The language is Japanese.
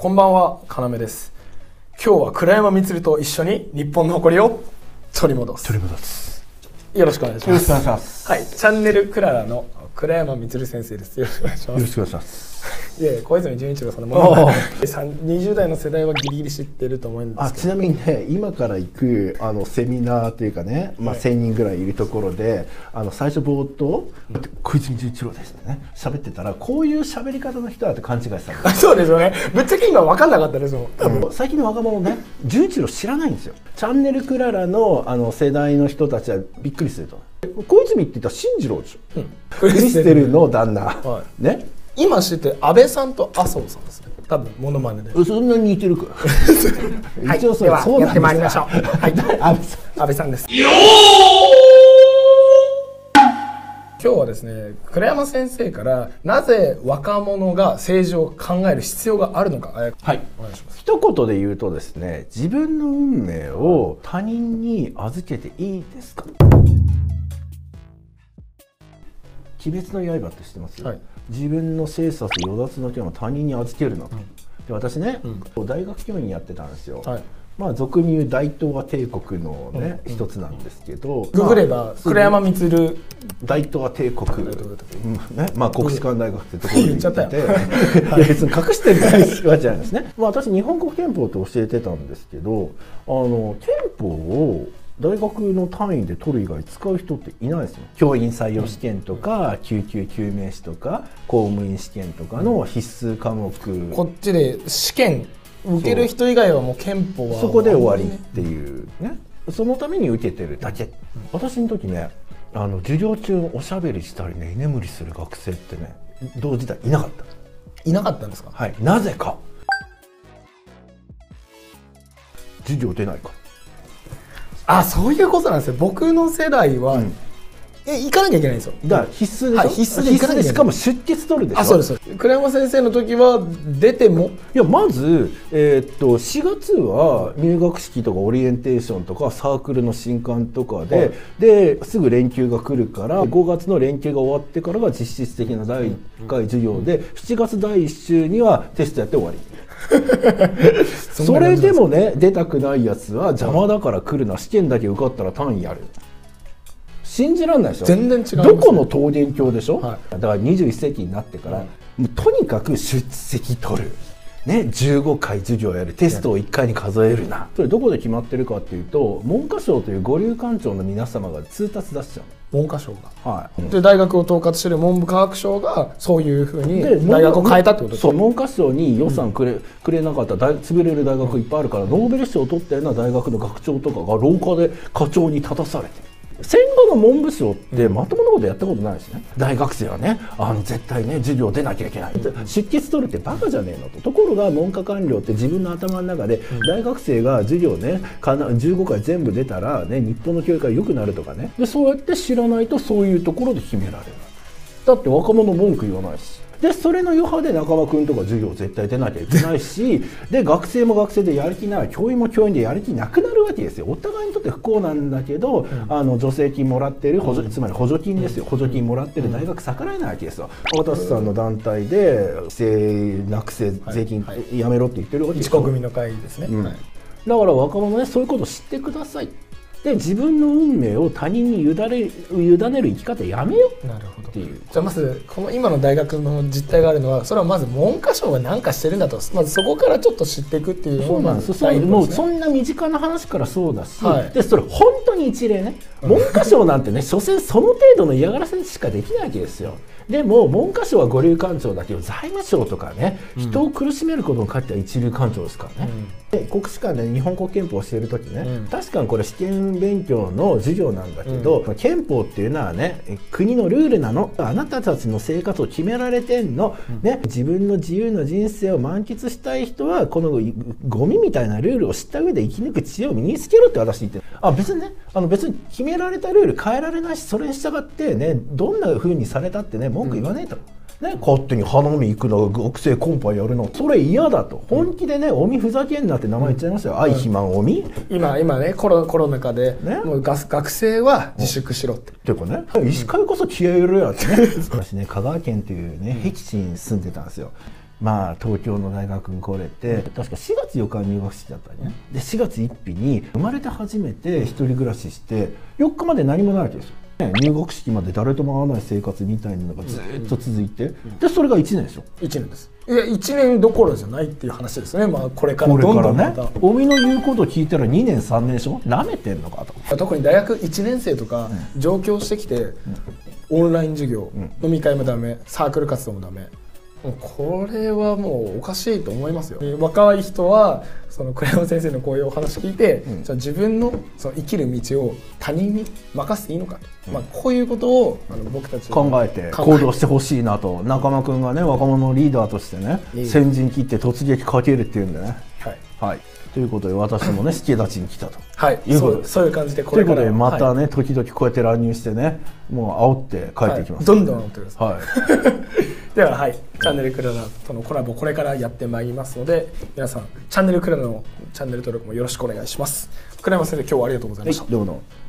こんばんは、かなめです。今日は倉山光と一緒に日本の誇りを取り戻す。取り戻す。よろしくお願いします。よろしくお願いします。はい、チャンネルクララの倉山光先生です。よろしくお願いします。よろしくお願いします。いやいや小泉純一郎さんのもの。まね さん20代の世代はギリギリ知ってると思うんですけど。あちなみにね今から行くあのセミナーというかね、まあ、はい。1,000人ぐらいいるところであの最初冒頭「小泉純一郎です」ってね。喋ってたらこういう喋り方の人だって勘違いされあ そうですよね。ぶっちゃけ今分かんなかったですもん。多た、分。最近の若者ね純一郎知らないんですよ。チャンネルクララのあの世代の人たちはびっくりすると。小泉って言ったら進次郎でしょ、ククリステルの旦那、はね今知って安倍さんと麻生さんですね。多分モノマネで。そんなに似てるか。はい、一応そではれそうやってまいりましょう。はい、安倍さん。安倍さんです。今日はですね倉山先生からなぜ若者が政治を考える必要があるのか。はい。お願いします。一言で言うとですね自分の運命を他人に預けていいですか？鬼滅の刃って知ってます、はい。自分の生殺与奪の件を他人に預けるなと、で私ね、大学教員やってたんですよ、はい。まあ俗に言う大東亜帝国のね、一つなんですけど。ググればまあ倉山光大東亜帝国、ね、まあ国士舘大学ってところに 言っちゃったよ。て。い。や別に隠してるわけじゃないですね。まあ私日本国憲法って教えてたんですけど、あの憲法を大学の単位で取る以外使う人っていないですよ。教員採用試験とか、救急救命士とか、公務員試験とかの必須科目。こっちで試験受ける人以外はもう憲法は。そこで終わりっていうね。そのために受けてるだけ、私の時ねあの授業中おしゃべりしたりね居眠りする学生ってね同時代いなかった。いなかったんですか？はい。なぜか。授業出ないかあそういうことなんですよ。僕の世代は、うん。え行かなきゃいけないんですよ。らだから必須でしょ、はい必須でしかも出欠取るでしょ？あそうです倉山先生の時は出ても？いやまず、えーっと4月は入学式とかオリエンテーションとかサークルの新刊とかで、はい。ですぐ連休が来るから5月の連休が終わってからが実質的な第1回授業で7月第1週にはテストやって終わり。それでもね出たくないやつは邪魔だから来るな試験だけ受かったら単位やる。信じらんないでしょ？全然違いますどこの東電教でしょ、はだから21世紀になってから、もうとにかく出席取る。ね、15回授業やるテストを1回に数えるな。それどこで決まってるかっていうと文科省という五流官庁の皆様が通達出しちゃ文科省が。はい、で大学を統括してる文部科学省がそういうふうにで大学を変えたってことですそう文科省に予算くれ,、くれなかった大潰れる大学いっぱいあるから、ノーベル賞を取ったような大学の学長とかが廊下で課長に立たされて。る戦後の文部省ってまともなことやったことないですね、大学生はねあの絶対ね授業出なきゃいけない、出欠取るってバカじゃねえのと。ところが文科官僚って自分の頭の中で、大学生が授業ねかな15回全部出たら、ね、日本の教育が良くなるとかね。でそうやって知らないとそういうところで決められる。だって若者文句言わないしでそれの余波で中間君とか授業絶対出なきゃいけないしで学生も学生でやる気ない教員も教員でやる気なくなるわけですよ。お互いにとって不幸なんだけど、あの助成金もらってる補助つまり補助金ですよ。補助金もらってる大学逆らえないわけですよ。渡瀬さんの団体で不正なくせ税金はい。やめろって言ってるわけですよ一国民の会ですね、うん。はいだから若者ねそういうことを知ってくださいで自分の運命を他人に委ねる委ねる生き方やめよう。なるほど。っていうじゃあまずこの今の大学の実態があるのはそれはまず文科省が何かしてるんだと。まずそこからちょっと知っていくっていうのそうなんです。よ。そうもうそんな身近な話からそうだし、はい。でそれ本当に一例ね。文科省なんてね、所詮その程度の嫌がらせしかできないわけですよ。でも文科省は五流官庁だけど財務省とかね、人を苦しめることに関しては一流官庁ですからね。で国士舘で日本国憲法を教える時ね、うん。確かにこれ試験勉強の授業なんだけど、憲法っていうのはねえ国のルールなの。あなたたちの生活を決められてんの、ね、自分の自由な人生を満喫したい人はこのゴミみたいなルールを知った上で生き抜く知恵を身につけろって私言ってる。あ別にねあの別に決められたルール変えられないしそれに従ってねどんな風にされたってね文句言わねえと。ね、勝手に花見行くの学生コンパやるの。それ嫌だと。本気でねおみふざけんなって名前言っちゃいましたよ、愛肥満おみ。っ今今ねコロコロナ禍で、ね。もう学学生は自粛しろって、ていうかね医師会こそ気合い入れろやってね。私ね香川県というね僻地に住んでたんですよまあ東京の大学に来れて確か4月4日入学式だったねで4月1日に生まれて初めて一人暮らしして4日まで何もないわけですよ。ね入学式まで誰とも会わない生活みたいなのがずっと続いてでそれが1年でしょ1年です。いや1年どころじゃないっていう話ですね。まあこれからどんからね。どんまた。尾身の言うこと聞いたら2年3年でしょ。なめてんのかと。特に大学1年生とか上京してきて、オンライン授業、飲み会もダメサークル活動もダメもうこれはもうおかしいと思いますよ。若い人はその栗山先生のこういうお話聞いて、じゃあ自分のその生きる道を他人に任せていいのかと、まあ、こういうことをあの僕たち考えて行動してほしいなと。中間君がね若者のリーダーとしてね先陣切って突撃かけるっていうんでね。はい、はい。ということで私もね助太刀に来たと。はい、いうことそうそういう感じでことれから。いうことでまたはいね、時々こうやって乱入してねもう煽って帰っていきます、はい。どんどん煽ってください。はい でははい。チャンネルクララとのコラボこれからやってまいりますので皆さんチャンネルクララのチャンネル登録もよろしくお願いします。倉山先生今日はありがとうございました、どうもどうも。